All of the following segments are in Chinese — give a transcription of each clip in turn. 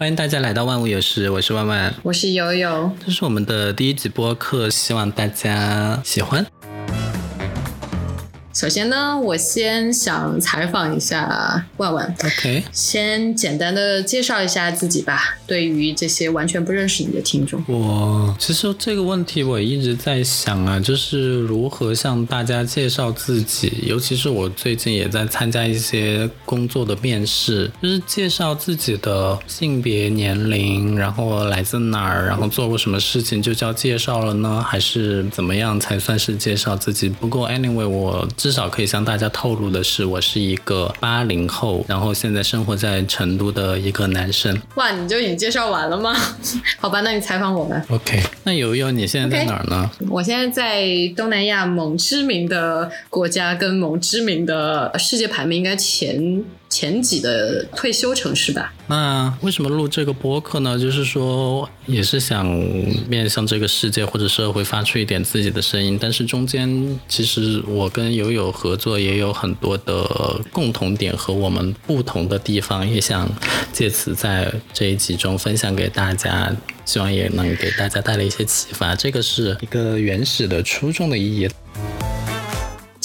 欢迎大家来到万物有时，我是万万，我是悠悠，这是我们的第一集播客，希望大家喜欢。首先呢，我先想采访一下万万。OK，先简单的介绍一下自己吧。对于这些完全不认识你的听众，我其实这个问题我一直在想啊，就是如何向大家介绍自己。尤其是我最近也在参加一些工作的面试，就是介绍自己的性别、年龄，然后来自哪儿，然后做过什么事情，就叫介绍了呢？还是怎么样才算是介绍自己？不过 anyway，我。至少可以向大家透露的是，我是一个八零后，然后现在生活在成都的一个男生。哇，你就已经介绍完了吗？好吧，那你采访我吧。OK，那悠悠，你现在在哪儿呢？我现在在东南亚某知名的国家，跟某知名的世界排名应该前。前几的退休城市吧。那为什么录这个播客呢？就是说，也是想面向这个世界或者社会发出一点自己的声音。但是中间，其实我跟友友合作也有很多的共同点和我们不同的地方，也想借此在这一集中分享给大家，希望也能给大家带来一些启发。这个是一个原始的初衷的意义。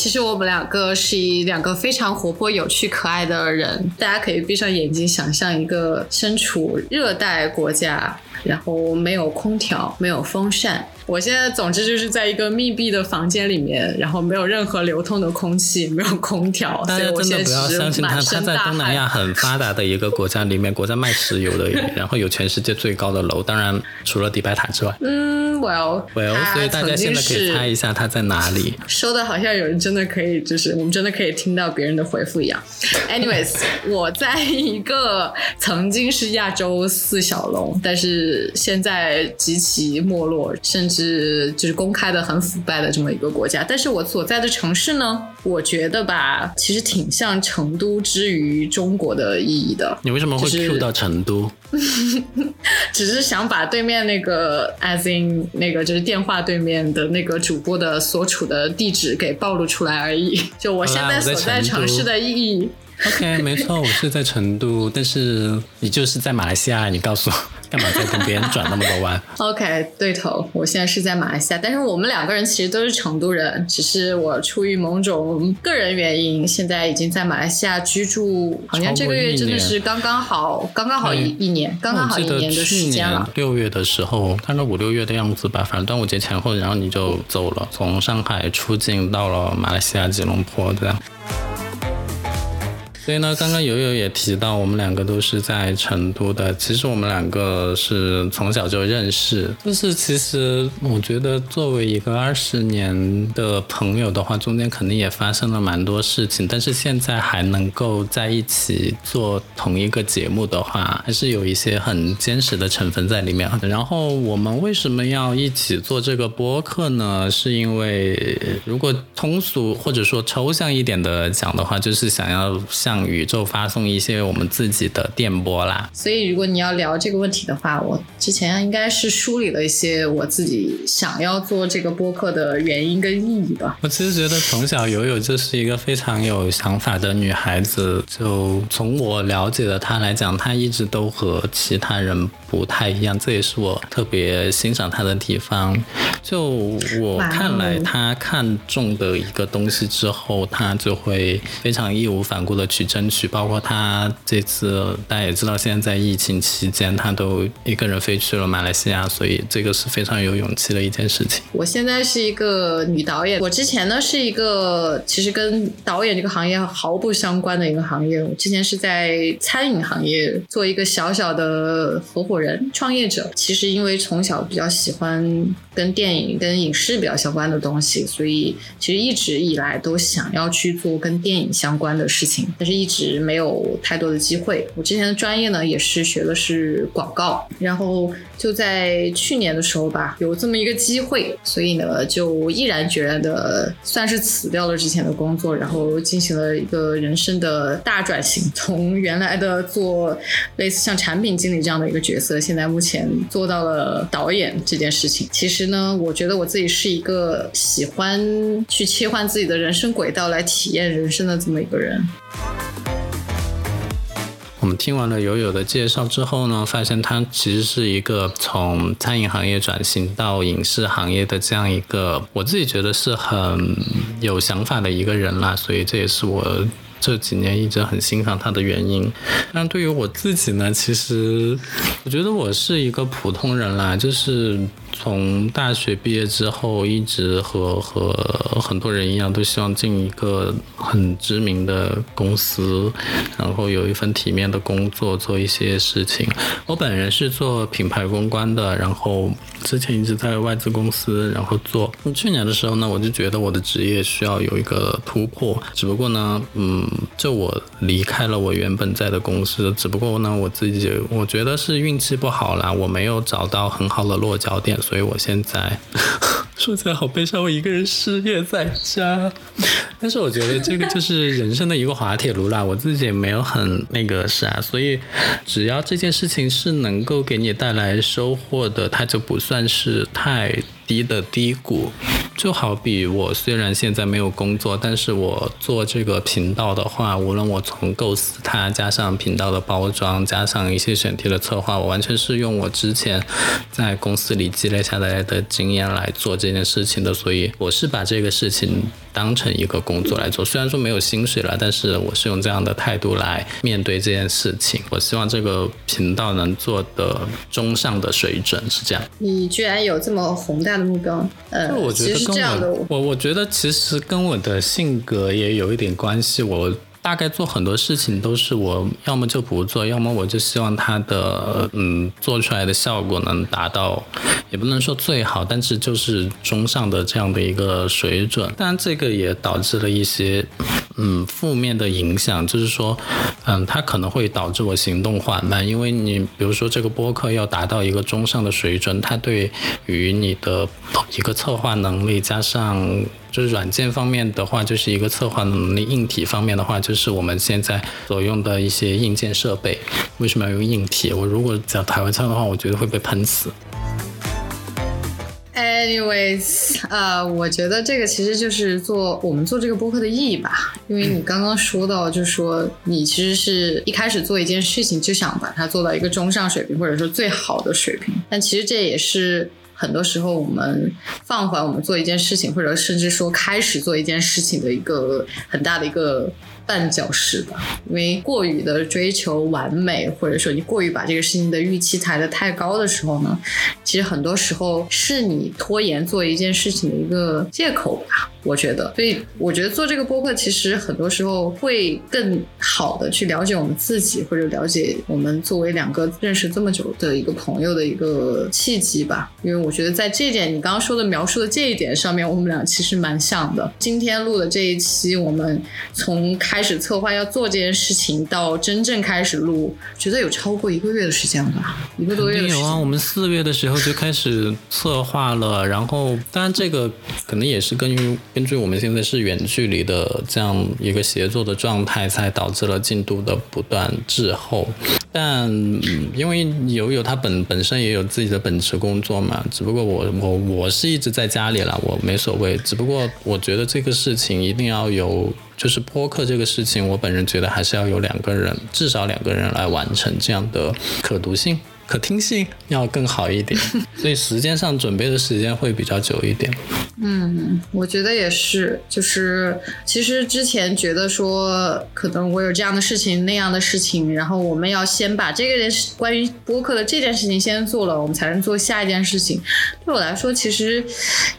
其实我们两个是一两个非常活泼、有趣、可爱的人，大家可以闭上眼睛想象一个身处热带国家，然后没有空调，没有风扇。我现在总之就是在一个密闭的房间里面，然后没有任何流通的空气，没有空调。大家真的不要相信他，他在东南亚很发达的一个国家里面，国家卖石油的，然后有全世界最高的楼，当然除了迪拜塔之外。嗯，Well，Well，所以大家现在可以猜一下他在哪里。说的好像有人真的可以，就是我们真的可以听到别人的回复一样。Anyways，我在一个曾经是亚洲四小龙，但是现在极其没落，甚至。是，就是公开的很腐败的这么一个国家，但是我所在的城市呢，我觉得吧，其实挺像成都之于中国的意义的。你为什么会 Q 到成都？只是想把对面那个 as in 那个就是电话对面的那个主播的所处的地址给暴露出来而已。就我现在所在城市的意义。OK，没错，我是在成都，但是你就是在马来西亚，你告诉我。干嘛在跟别人转那么多弯？OK，对头，我现在是在马来西亚，但是我们两个人其实都是成都人，只是我出于某种个人原因，现在已经在马来西亚居住，好像这个月真的是刚刚好，刚刚好一一年，刚刚好一年的时间了。六月的时候，大概五六月的样子吧，反正端午节前后，然后你就走了，从上海出境到了马来西亚吉隆坡，这样。所以呢，刚刚友友也提到，我们两个都是在成都的。其实我们两个是从小就认识，就是其实我觉得作为一个二十年的朋友的话，中间肯定也发生了蛮多事情。但是现在还能够在一起做同一个节目的话，还是有一些很坚实的成分在里面。然后我们为什么要一起做这个播客呢？是因为如果通俗或者说抽象一点的讲的话，就是想要向向宇宙发送一些我们自己的电波啦。所以，如果你要聊这个问题的话，我之前应该是梳理了一些我自己想要做这个播客的原因跟意义吧。我其实觉得从小友友就是一个非常有想法的女孩子。就从我了解的她来讲，她一直都和其他人不太一样，这也是我特别欣赏她的地方。就我看来，她看中的一个东西之后，她就会非常义无反顾的去。争取，包括他这次大家也知道，现在在疫情期间，他都一个人飞去了马来西亚，所以这个是非常有勇气的一件事情。我现在是一个女导演，我之前呢是一个其实跟导演这个行业毫不相关的一个行业，我之前是在餐饮行业做一个小小的合伙人、创业者。其实因为从小比较喜欢跟电影、跟影视比较相关的东西，所以其实一直以来都想要去做跟电影相关的事情，但是。一直没有太多的机会。我之前的专业呢，也是学的是广告，然后就在去年的时候吧，有这么一个机会，所以呢，就毅然决然的算是辞掉了之前的工作，然后进行了一个人生的大转型，从原来的做类似像产品经理这样的一个角色，现在目前做到了导演这件事情。其实呢，我觉得我自己是一个喜欢去切换自己的人生轨道来体验人生的这么一个人。我们听完了友友的介绍之后呢，发现他其实是一个从餐饮行业转型到影视行业的这样一个，我自己觉得是很有想法的一个人啦，所以这也是我。这几年一直很欣赏他的原因，但对于我自己呢，其实我觉得我是一个普通人啦，就是从大学毕业之后，一直和和很多人一样，都希望进一个很知名的公司，然后有一份体面的工作，做一些事情。我本人是做品牌公关的，然后之前一直在外资公司，然后做。去年的时候呢，我就觉得我的职业需要有一个突破，只不过呢，嗯。就我离开了我原本在的公司，只不过呢，我自己我觉得是运气不好啦，我没有找到很好的落脚点，所以我现在说起来好悲伤，我一个人失业在家。但是我觉得这个就是人生的一个滑铁卢啦，我自己也没有很那个啥，所以只要这件事情是能够给你带来收获的，它就不算是太。低的低谷，就好比我虽然现在没有工作，但是我做这个频道的话，无论我从构思它，加上频道的包装，加上一些选题的策划，我完全是用我之前在公司里积累下来的经验来做这件事情的，所以我是把这个事情当成一个工作来做。虽然说没有薪水了，但是我是用这样的态度来面对这件事情。我希望这个频道能做的中上的水准是这样。你居然有这么宏大。的目标，呃，其实这样的，我我觉得其实跟我的性格也有一点关系。我大概做很多事情都是我要么就不做，要么我就希望它的嗯做出来的效果能达到，也不能说最好，但是就是中上的这样的一个水准。当然，这个也导致了一些。嗯，负面的影响就是说，嗯，它可能会导致我行动缓慢，因为你比如说这个播客要达到一个中上的水准，它对于你的一个策划能力，加上就是软件方面的话，就是一个策划能力；硬体方面的话，就是我们现在所用的一些硬件设备。为什么要用硬体？我如果讲台湾腔的话，我觉得会被喷死。Anyways，呃，我觉得这个其实就是做我们做这个播客的意义吧。因为你刚刚说到，就是说你其实是一开始做一件事情就想把它做到一个中上水平，或者说最好的水平。但其实这也是很多时候我们放缓我们做一件事情，或者甚至说开始做一件事情的一个很大的一个。绊脚石吧，因为过于的追求完美，或者说你过于把这个事情的预期抬得太高的时候呢，其实很多时候是你拖延做一件事情的一个借口吧。我觉得，所以我觉得做这个播客，其实很多时候会更好的去了解我们自己，或者了解我们作为两个认识这么久的一个朋友的一个契机吧。因为我觉得在这一点，你刚刚说的描述的这一点上面，我们俩其实蛮像的。今天录的这一期，我们从开始策划要做这件事情到真正开始录，觉得有超过一个月的时间了吧？一个多月。有啊，我们四月的时候就开始策划了，然后当然这个可能也是根据。根据我们现在是远距离的这样一个协作的状态，才导致了进度的不断滞后。但因为友友他本本身也有自己的本职工作嘛，只不过我我我是一直在家里了，我没所谓。只不过我觉得这个事情一定要有，就是播客这个事情，我本人觉得还是要有两个人，至少两个人来完成这样的可读性。可听性要更好一点，所以时间上准备的时间会比较久一点。嗯，我觉得也是，就是其实之前觉得说，可能我有这样的事情那样的事情，然后我们要先把这个件事关于播客的这件事情先做了，我们才能做下一件事情。对我来说，其实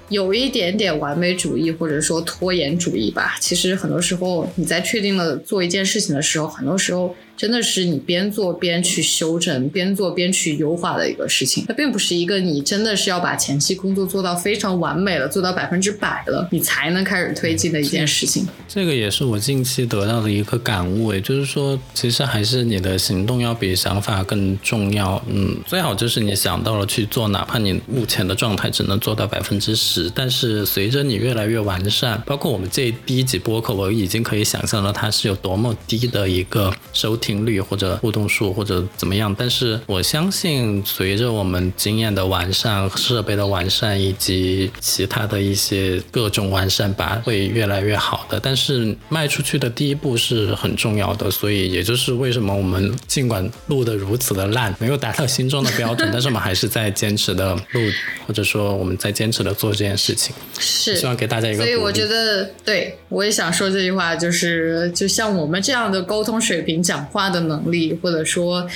有一点点完美主义或者说拖延主义吧。其实很多时候你在确定了做一件事情的时候，很多时候。真的是你边做边去修正，边做边去优化的一个事情。它并不是一个你真的是要把前期工作做到非常完美了，做到百分之百了，你才能开始推进的一件事情。这个也是我近期得到的一个感悟，也就是说，其实还是你的行动要比想法更重要。嗯，最好就是你想到了去做，哪怕你目前的状态只能做到百分之十，但是随着你越来越完善，包括我们这第一集播客，我已经可以想象到它是有多么低的一个收。听率或者互动数或者怎么样。但是我相信，随着我们经验的完善、设备的完善以及其他的一些各种完善吧，会越来越好的。但是迈出去的第一步是很重要的，所以也就是为什么我们尽管录的如此的烂，没有达到心中的标准，但是我们还是在坚持的录，或者说我们在坚持的做这件事情。是，希望给大家一个。所以我觉得，对我也想说这句话，就是就像我们这样的沟通水平、讲话的能力，或者说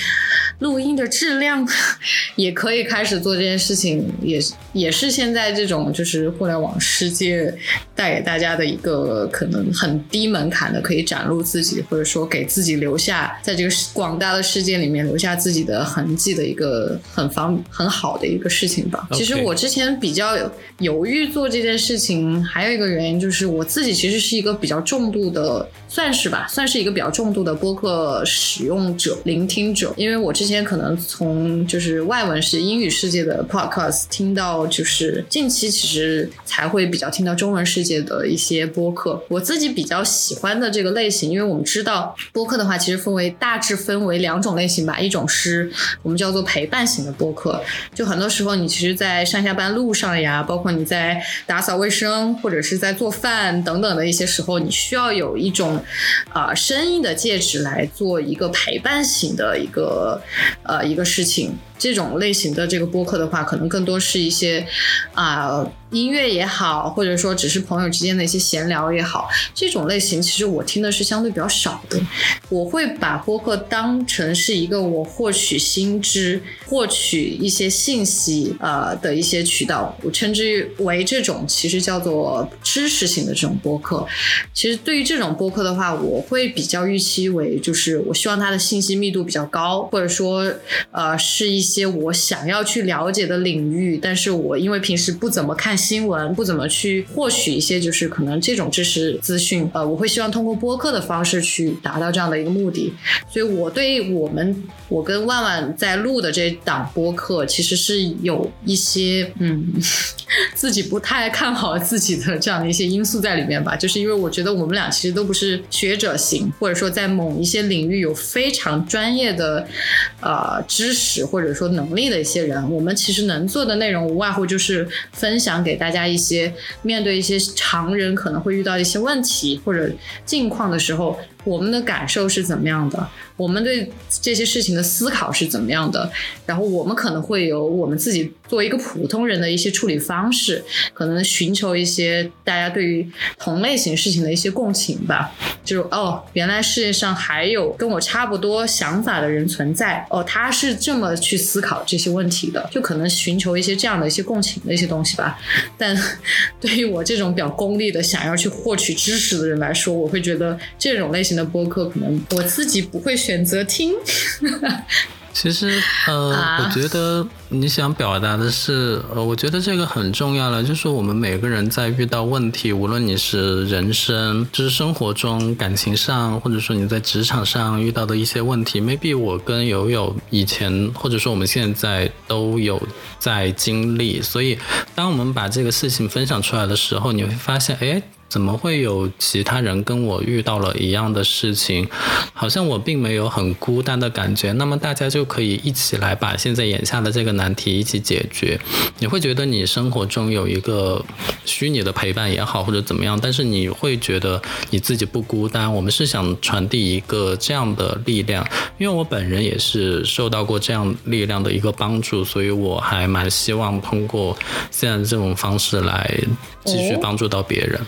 录音的质量，也可以开始做这件事情，也也是现在这种就是互联网世界带给大家的一个可能很低门槛的，可以展露自己，或者说给自己留下在这个广大的世界里面留下自己的痕迹的一个很方很好的一个事情吧。其实我之前比较犹豫做这件事情，还有一个原因就是我自己其实是一个比较重度的，算是吧，算是一个比较重度的播客使用者、聆听者。因为我之前可能从就是外文是英语世界的 podcast 听到，就是近期其实才会比较听到中文世界的一些播客。我自己比较喜欢的这个类型，因为我们知道播客的话，其实分为大致分为两种类型吧，一种是我们叫做陪伴型的播客，就很多时候你其实，在上下班路上呀，包括你在打扫卫生或者是在做饭等等的一些时候，你需要有一种啊声音的介质来做一个陪伴型的一个呃一个事情。这种类型的这个播客的话，可能更多是一些啊音乐也好，或者说只是朋友之间的一些闲聊也好，这种类型其实我听的是相对比较少的。我会把播客当成是一个我获取新知、获取一些信息呃的一些渠道，我称之为这种其实叫做知识型的这种播客。其实对于这种播客的话，我会比较预期为就是我希望它的信息密度比较高，或者说呃是一。些我想要去了解的领域，但是我因为平时不怎么看新闻，不怎么去获取一些就是可能这种知识资讯，呃，我会希望通过播客的方式去达到这样的一个目的。所以我对我们我跟万万在录的这档播客，其实是有一些嗯 自己不太看好自己的这样的一些因素在里面吧。就是因为我觉得我们俩其实都不是学者型，或者说在某一些领域有非常专业的呃知识或者。说能力的一些人，我们其实能做的内容无外乎就是分享给给大家一些面对一些常人可能会遇到一些问题或者境况的时候。我们的感受是怎么样的？我们对这些事情的思考是怎么样的？然后我们可能会有我们自己作为一个普通人的一些处理方式，可能寻求一些大家对于同类型事情的一些共情吧。就是哦，原来世界上还有跟我差不多想法的人存在。哦，他是这么去思考这些问题的，就可能寻求一些这样的一些共情的一些东西吧。但对于我这种比较功利的想要去获取知识的人来说，我会觉得这种类型。的播客可能我自己不会选择听。其实，呃，我觉得你想表达的是，呃，我觉得这个很重要了，就是我们每个人在遇到问题，无论你是人生，就是生活中、感情上，或者说你在职场上遇到的一些问题，maybe 我跟友友以前，或者说我们现在都有在经历，所以当我们把这个事情分享出来的时候，你会发现，哎。怎么会有其他人跟我遇到了一样的事情？好像我并没有很孤单的感觉。那么大家就可以一起来把现在眼下的这个难题一起解决。你会觉得你生活中有一个虚拟的陪伴也好，或者怎么样，但是你会觉得你自己不孤单。我们是想传递一个这样的力量，因为我本人也是受到过这样力量的一个帮助，所以我还蛮希望通过现在这种方式来继续帮助到别人。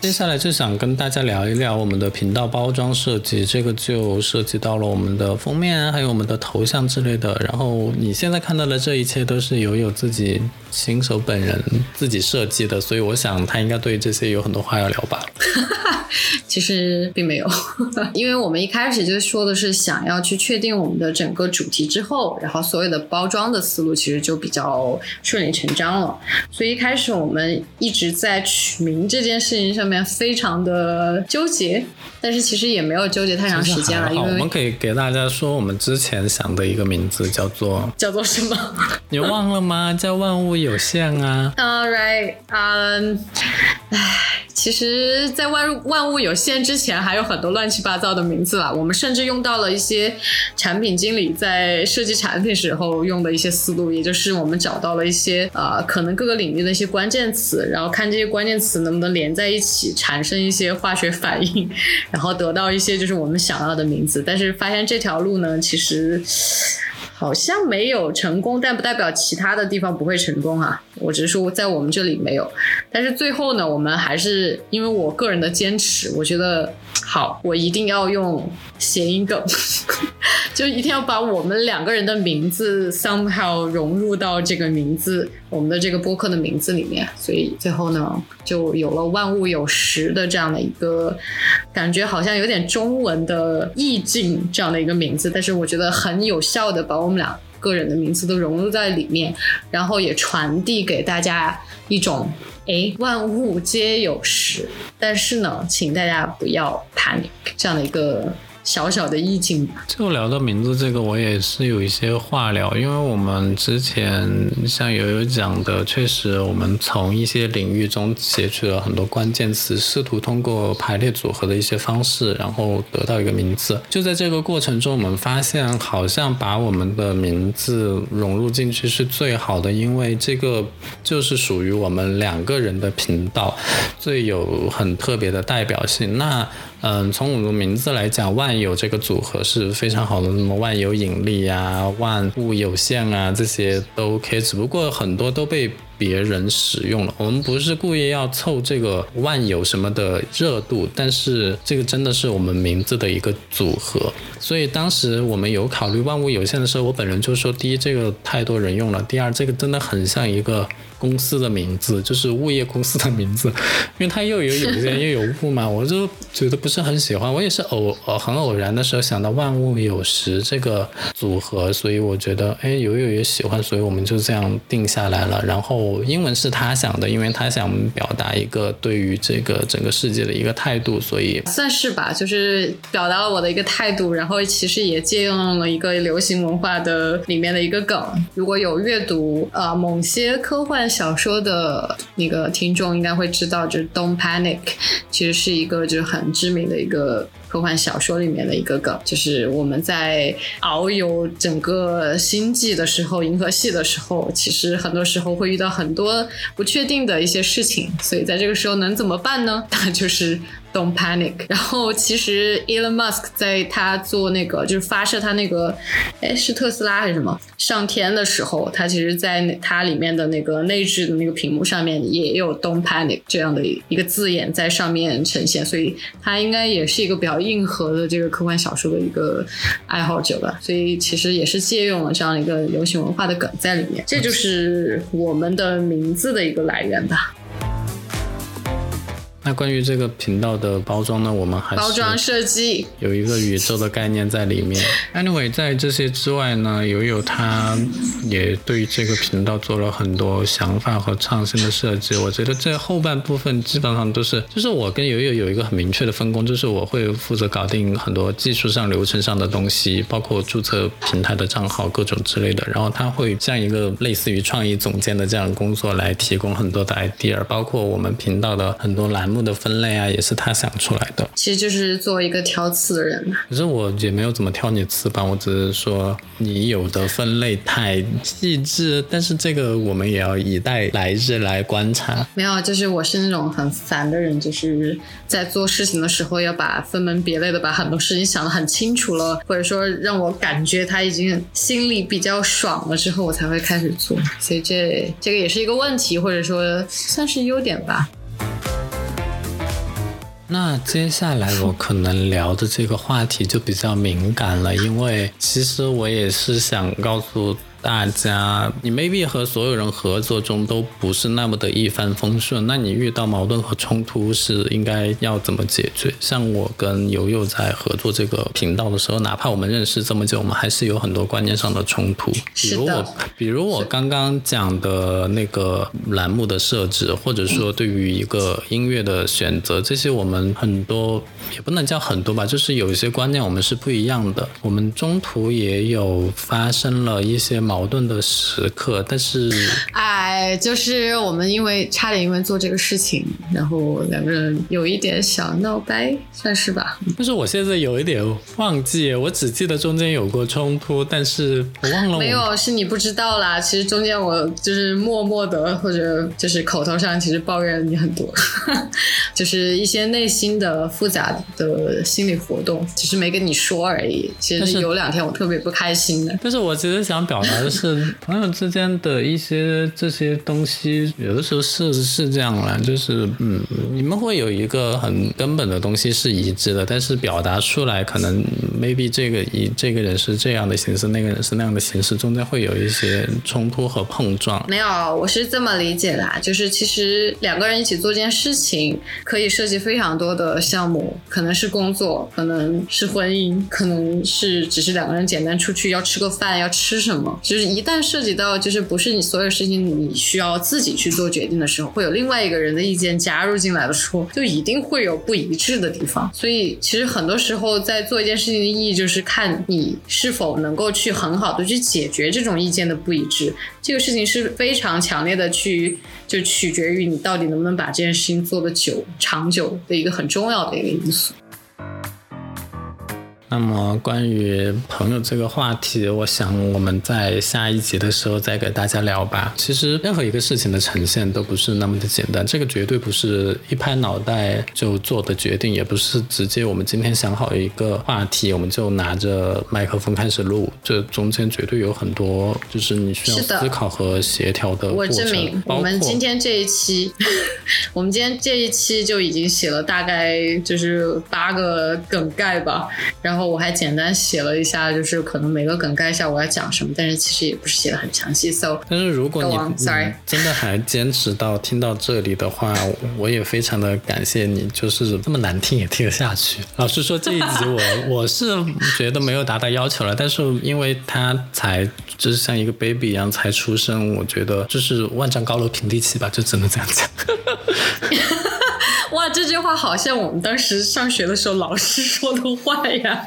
接下来就想跟大家聊一聊我们的频道包装设计，这个就涉及到了我们的封面，还有我们的头像之类的。然后你现在看到的这一切都是友友自己亲手本人自己设计的，所以我想他应该对这些有很多话要聊吧。其实并没有，因为我们一开始就说的是想要去确定我们的整个主题之后，然后所有的包装的思路其实就比较顺理成章了。所以一开始我们一直在取名这件事情上面非常的纠结，但是其实也没有纠结太长时间了。因为我们可以给大家说，我们之前想的一个名字叫做叫做什么？你忘了吗？叫万物有限啊。All right，嗯，唉。其实，在万万物有限之前，还有很多乱七八糟的名字啦。我们甚至用到了一些产品经理在设计产品时候用的一些思路，也就是我们找到了一些呃，可能各个领域的一些关键词，然后看这些关键词能不能连在一起，产生一些化学反应，然后得到一些就是我们想要的名字。但是发现这条路呢，其实。好像没有成功，但不代表其他的地方不会成功啊。我只是说在我们这里没有，但是最后呢，我们还是因为我个人的坚持，我觉得好，我一定要用谐音梗，就一定要把我们两个人的名字 somehow 融入到这个名字，我们的这个播客的名字里面。所以最后呢，就有了万物有时的这样的一个感觉，好像有点中文的意境这样的一个名字，但是我觉得很有效的把我。们俩个人的名字都融入在里面，然后也传递给大家一种，哎，万物皆有时，但是呢，请大家不要 panic 这样的一个。小小的意境吧。就聊到名字这个，我也是有一些话聊，因为我们之前像友友讲的，确实我们从一些领域中截取了很多关键词，试图通过排列组合的一些方式，然后得到一个名字。就在这个过程中，我们发现好像把我们的名字融入进去是最好的，因为这个就是属于我们两个人的频道，最有很特别的代表性。那。嗯，从我们的名字来讲，万有这个组合是非常好的，什么万有引力啊、万物有限啊，这些都 OK。只不过很多都被别人使用了。我们不是故意要凑这个万有什么的热度，但是这个真的是我们名字的一个组合。所以当时我们有考虑万物有限的时候，我本人就说：第一，这个太多人用了；第二，这个真的很像一个。公司的名字就是物业公司的名字，因为它又有有限又有物嘛，我就觉得不是很喜欢。我也是偶呃很偶然的时候想到万物有时这个组合，所以我觉得哎友友也喜欢，所以我们就这样定下来了。然后英文是他想的，因为他想表达一个对于这个整个世界的一个态度，所以算是吧，就是表达了我的一个态度。然后其实也借用了一个流行文化的里面的一个梗。如果有阅读呃某些科幻。小说的那个听众应该会知道，就是 "Don't Panic"，其实是一个就是很知名的一个科幻小说里面的一个梗，就是我们在遨游整个星际的时候，银河系的时候，其实很多时候会遇到很多不确定的一些事情，所以在这个时候能怎么办呢？那就是。Don't panic。然后其实 Elon Musk 在他做那个就是发射他那个，哎是特斯拉还是什么上天的时候，他其实在他里面的那个内置的那个屏幕上面也有 Don't panic 这样的一个字眼在上面呈现，所以他应该也是一个比较硬核的这个科幻小说的一个爱好者吧。所以其实也是借用了这样一个流行文化的梗在里面，这就是我们的名字的一个来源吧。那关于这个频道的包装呢，我们还是包装设计有一个宇宙的概念在里面。Anyway，在这些之外呢，友友他也对这个频道做了很多想法和创新的设计。我觉得这后半部分基本上都是，就是我跟友友有一个很明确的分工，就是我会负责搞定很多技术上、流程上的东西，包括注册平台的账号各种之类的。然后他会像一个类似于创意总监的这样的工作来提供很多的 idea，包括我们频道的很多栏。目的分类啊，也是他想出来的。其实就是作为一个挑刺的人嘛可是我也没有怎么挑你刺吧，我只是说你有的分类太细致。但是这个我们也要以待来日来观察。没有，就是我是那种很烦的人，就是在做事情的时候要把分门别类的把很多事情想得很清楚了，或者说让我感觉他已经心里比较爽了之后，我才会开始做。所以这这个也是一个问题，或者说算是优点吧。那接下来我可能聊的这个话题就比较敏感了，因为其实我也是想告诉。大家，你 maybe 和所有人合作中都不是那么的一帆风顺，那你遇到矛盾和冲突是应该要怎么解决？像我跟悠悠在合作这个频道的时候，哪怕我们认识这么久，我们还是有很多观念上的冲突。比如我，比如我刚刚讲的那个栏目的设置，或者说对于一个音乐的选择，这些我们很多也不能叫很多吧，就是有一些观念我们是不一样的。我们中途也有发生了一些。矛盾的时刻，但是，哎，就是我们因为差点因为做这个事情，然后两个人有一点小闹掰，算是吧。但是我现在有一点忘记，我只记得中间有过冲突，但是我忘了。没有，是你不知道啦。其实中间我就是默默的，或者就是口头上，其实抱怨你很多，就是一些内心的复杂的心理活动，只是没跟你说而已。其实有两天我特别不开心的。但是我其实想表达的是，朋友之间的一些这些东西，有的时候是是这样啦，就是嗯，你们会有一个很根本的东西是一致的，但是表达出来可能 maybe 这个以这个人是这样的形式，那个人是那样的形式，中间会有一些冲突和碰撞。没有，我是这么理解的，就是其实两个人一起做件事情，可以涉及非常多的项目，可能是工作，可能是婚姻，可能是只是两个人简单出去要吃个饭要吃什么，就是一旦涉及到就是不是你所有事情你需要自己去做决定的时候，会有另外一个人的意见加入进来的时候，就一定会有不一致的地方。所以其实很多时候在做一件事情的意义，就是看你是否能够去很好的去解决这种意见的不一致。这个事情是非常强烈的去，就取决于你到底能不能把这件事情做得久长久的一个很重要的一个因素。那么关于朋友这个话题，我想我们在下一集的时候再给大家聊吧。其实任何一个事情的呈现都不是那么的简单，这个绝对不是一拍脑袋就做的决定，也不是直接我们今天想好一个话题，我们就拿着麦克风开始录。这中间绝对有很多就是你需要思考和协调的过程。我证明，我们今天这一期，我们今天这一期就已经写了大概就是八个梗概吧，然后。然后我还简单写了一下，就是可能每个梗概一下我要讲什么，但是其实也不是写的很详细。So，但是如果你真的还坚持到听到这里的话，我也非常的感谢你，就是这么难听也听得下去。老实说，这一集我 我是觉得没有达到要求了，但是因为他才就是像一个 baby 一样才出生，我觉得就是万丈高楼平地起吧，就只能这样讲。哇，这句话好像我们当时上学的时候老师说的话呀。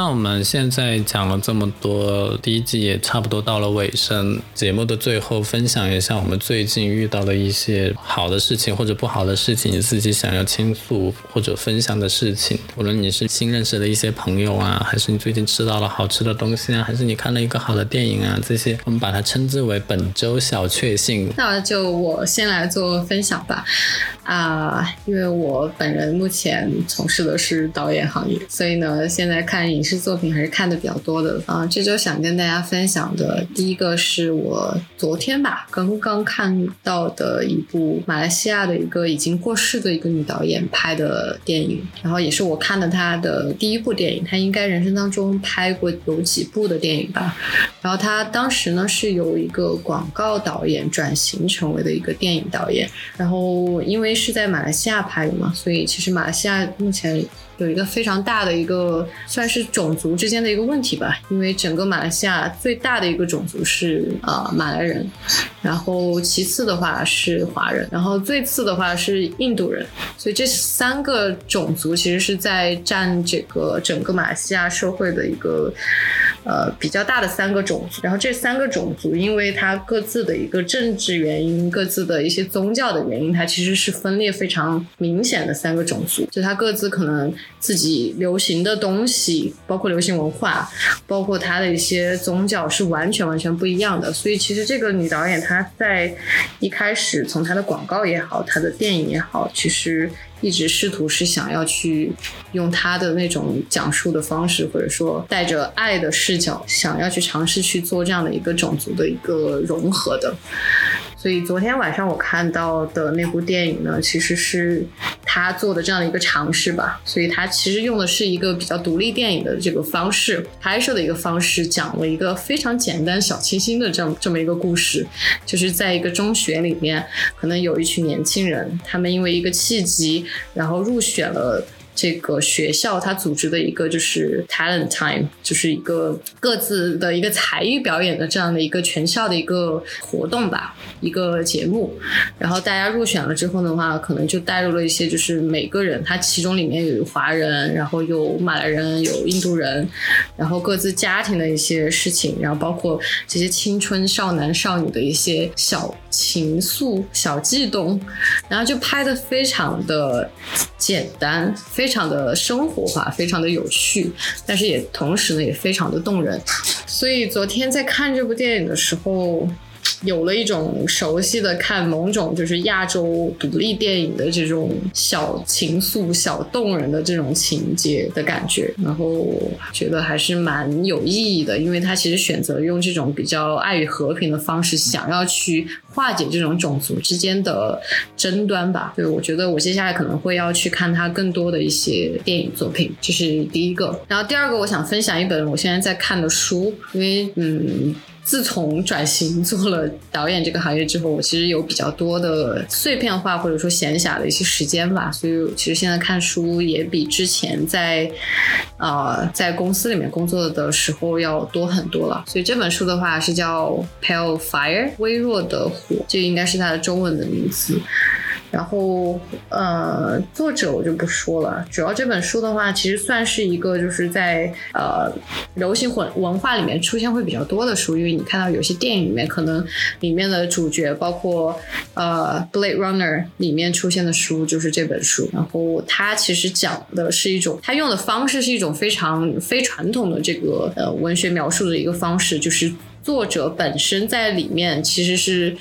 那我们现在讲了这么多，第一季也差不多到了尾声。节目的最后，分享一下我们最近遇到的一些好的事情或者不好的事情，你自己想要倾诉或者分享的事情。无论你是新认识的一些朋友啊，还是你最近吃到了好吃的东西啊，还是你看了一个好的电影啊，这些我们把它称之为本周小确幸。那就我先来做分享吧。啊，因为我本人目前从事的是导演行业，所以呢，现在看影视作品还是看的比较多的啊。这周想跟大家分享的第一个是我昨天吧刚刚看到的一部马来西亚的一个已经过世的一个女导演拍的电影，然后也是我看的她的第一部电影。她应该人生当中拍过有几部的电影吧。然后她当时呢是由一个广告导演转型成为的一个电影导演，然后因为。是在马来西亚拍的嘛，所以其实马来西亚目前。有一个非常大的一个算是种族之间的一个问题吧，因为整个马来西亚最大的一个种族是啊马来人，然后其次的话是华人，然后最次的话是印度人，所以这三个种族其实是在占这个整个马来西亚社会的一个呃比较大的三个种族，然后这三个种族因为它各自的一个政治原因、各自的一些宗教的原因，它其实是分裂非常明显的三个种族，就它各自可能。自己流行的东西，包括流行文化，包括他的一些宗教，是完全完全不一样的。所以，其实这个女导演她在一开始从她的广告也好，她的电影也好，其实一直试图是想要去用她的那种讲述的方式，或者说带着爱的视角，想要去尝试去做这样的一个种族的一个融合的。所以昨天晚上我看到的那部电影呢，其实是他做的这样的一个尝试吧。所以他其实用的是一个比较独立电影的这个方式拍摄的一个方式，讲了一个非常简单小清新的这样这么一个故事，就是在一个中学里面，可能有一群年轻人，他们因为一个契机，然后入选了。这个学校他组织的一个就是 talent time，就是一个各自的一个才艺表演的这样的一个全校的一个活动吧，一个节目。然后大家入选了之后的话，可能就带入了一些就是每个人他其中里面有华人，然后有马来人，有印度人，然后各自家庭的一些事情，然后包括这些青春少男少女的一些小情愫、小悸动，然后就拍的非常的简单，非常的生活化，非常的有趣，但是也同时呢也非常的动人。所以昨天在看这部电影的时候。有了一种熟悉的看某种就是亚洲独立电影的这种小情愫、小动人的这种情节的感觉，然后觉得还是蛮有意义的，因为他其实选择用这种比较爱与和平的方式，想要去化解这种种族之间的争端吧。对，我觉得我接下来可能会要去看他更多的一些电影作品，这是第一个。然后第二个，我想分享一本我现在在看的书，因为嗯。自从转型做了导演这个行业之后，我其实有比较多的碎片化或者说闲暇的一些时间吧，所以其实现在看书也比之前在呃在公司里面工作的时候要多很多了。所以这本书的话是叫《Pale Fire》微弱的火，这应该是它的中文的名字。然后，呃，作者我就不说了。主要这本书的话，其实算是一个就是在呃流行文文化里面出现会比较多的书，因为你看到有些电影里面，可能里面的主角包括呃《Blade Runner》里面出现的书就是这本书。然后它其实讲的是一种，它用的方式是一种非常非传统的这个呃文学描述的一个方式，就是。作者本身在里面其实是，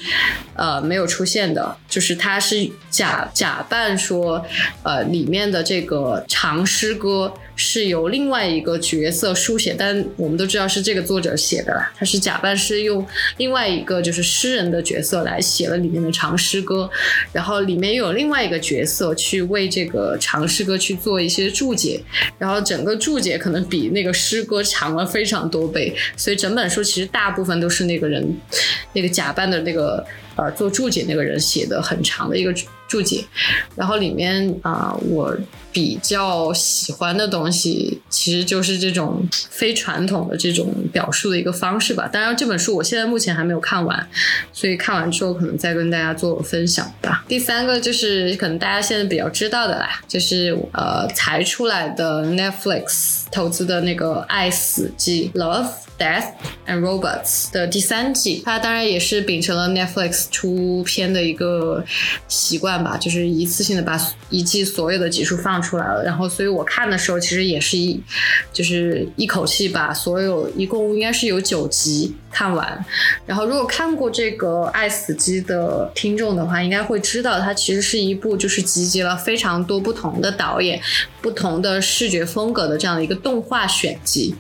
呃，没有出现的，就是他是假假扮说，呃，里面的这个长诗歌。是由另外一个角色书写，但我们都知道是这个作者写的啦。他是假扮是用另外一个就是诗人的角色来写了里面的长诗歌，然后里面又有另外一个角色去为这个长诗歌去做一些注解，然后整个注解可能比那个诗歌长了非常多倍，所以整本书其实大部分都是那个人那个假扮的那个呃做注解那个人写的很长的一个。注解，然后里面啊，我比较喜欢的东西，其实就是这种非传统的这种表述的一个方式吧。当然，这本书我现在目前还没有看完，所以看完之后可能再跟大家做分享吧。第三个就是可能大家现在比较知道的啦，就是呃才出来的 Netflix 投资的那个《爱死机》Love。Death and Robots 的第三季，它当然也是秉承了 Netflix 出片的一个习惯吧，就是一次性的把一季所有的集数放出来了。然后，所以我看的时候，其实也是一，就是一口气把所有一共应该是有九集看完。然后，如果看过这个《爱死机》的听众的话，应该会知道，它其实是一部就是集结了非常多不同的导演、不同的视觉风格的这样的一个动画选集，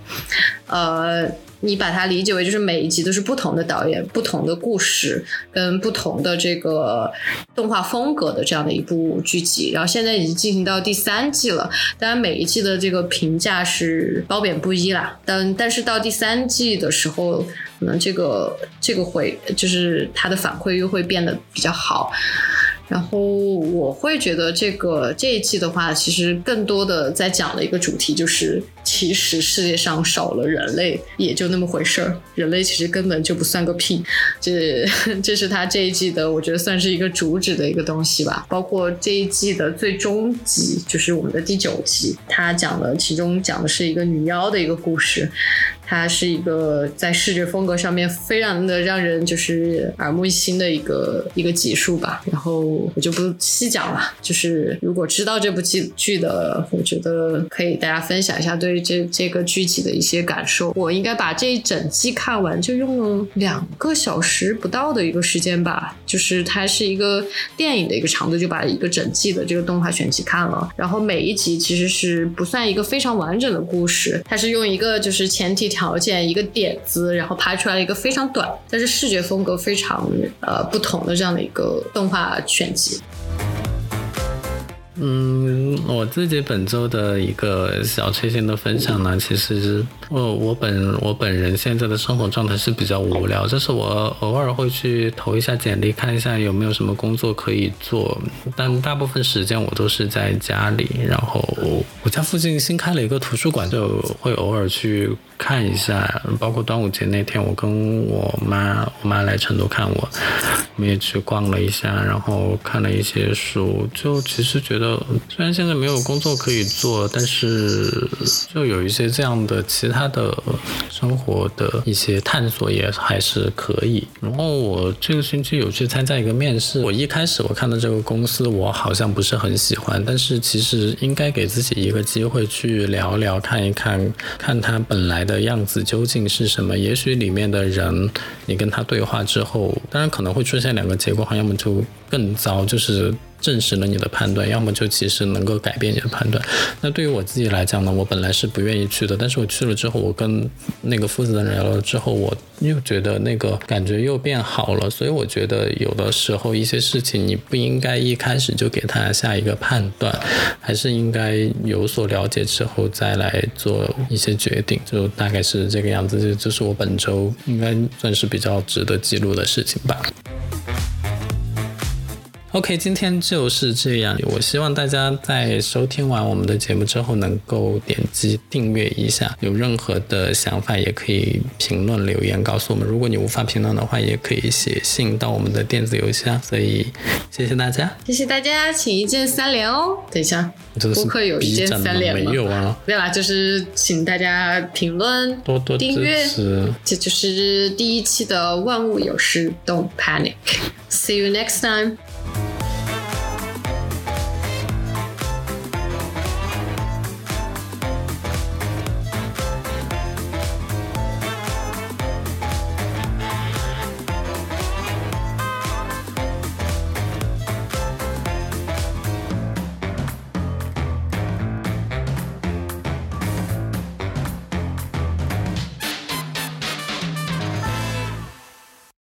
呃。你把它理解为就是每一集都是不同的导演、不同的故事跟不同的这个动画风格的这样的一部剧集，然后现在已经进行到第三季了。当然每一季的这个评价是褒贬不一啦，但但是到第三季的时候，可能这个这个会就是它的反馈又会变得比较好。然后我会觉得这个这一季的话，其实更多的在讲的一个主题就是，其实世界上少了人类也就那么回事儿，人类其实根本就不算个屁。这 这是他这一季的，我觉得算是一个主旨的一个东西吧。包括这一季的最终集，就是我们的第九集，他讲的其中讲的是一个女妖的一个故事。它是一个在视觉风格上面非常的让人就是耳目一新的一个一个集数吧，然后我就不细讲了。就是如果知道这部剧剧的，我觉得可以大家分享一下对这这个剧集的一些感受。我应该把这一整季看完，就用了两个小时不到的一个时间吧。就是它是一个电影的一个长度，就把一个整季的这个动画全集看了。然后每一集其实是不算一个非常完整的故事，它是用一个就是前提条。条件一个点子，然后拍出来了一个非常短，但是视觉风格非常呃不同的这样的一个动画全集。嗯，我自己本周的一个小确幸的分享呢，其实是我我本我本人现在的生活状态是比较无聊，就是我偶尔会去投一下简历，看一下有没有什么工作可以做，但大部分时间我都是在家里。然后我家附近新开了一个图书馆，就会偶尔去看一下。包括端午节那天，我跟我妈，我妈来成都看我，我们也去逛了一下，然后看了一些书。就其实觉得，虽然现在没有工作可以做，但是就有一些这样的其他的生活的一些探索也还是可以。然后我这个星期有去参加一个面试，我一开始我看到这个公司，我好像不是很喜欢，但是其实应该给自己一个机会去聊聊，看一看，看他本来的样子究竟是什么。也许里面的人，你跟他对话之后，当然可能会出现两个结果，要么就更糟，就是。证实了你的判断，要么就其实能够改变你的判断。那对于我自己来讲呢，我本来是不愿意去的，但是我去了之后，我跟那个负责人聊了之后，我又觉得那个感觉又变好了。所以我觉得有的时候一些事情你不应该一开始就给他下一个判断，还是应该有所了解之后再来做一些决定。就大概是这个样子，这这是我本周应该算是比较值得记录的事情吧。OK，今天就是这样。我希望大家在收听完我们的节目之后，能够点击订阅一下。有任何的想法，也可以评论留言告诉我们。如果你无法评论的话，也可以写信到我们的电子邮箱。所以，谢谢大家，谢谢大家，请一键三连哦。等一下，顾客有一键三连吗？没有啊。对啦，就是请大家评论、多多订阅。这就是第一期的万物有时，Don't panic。See you next time.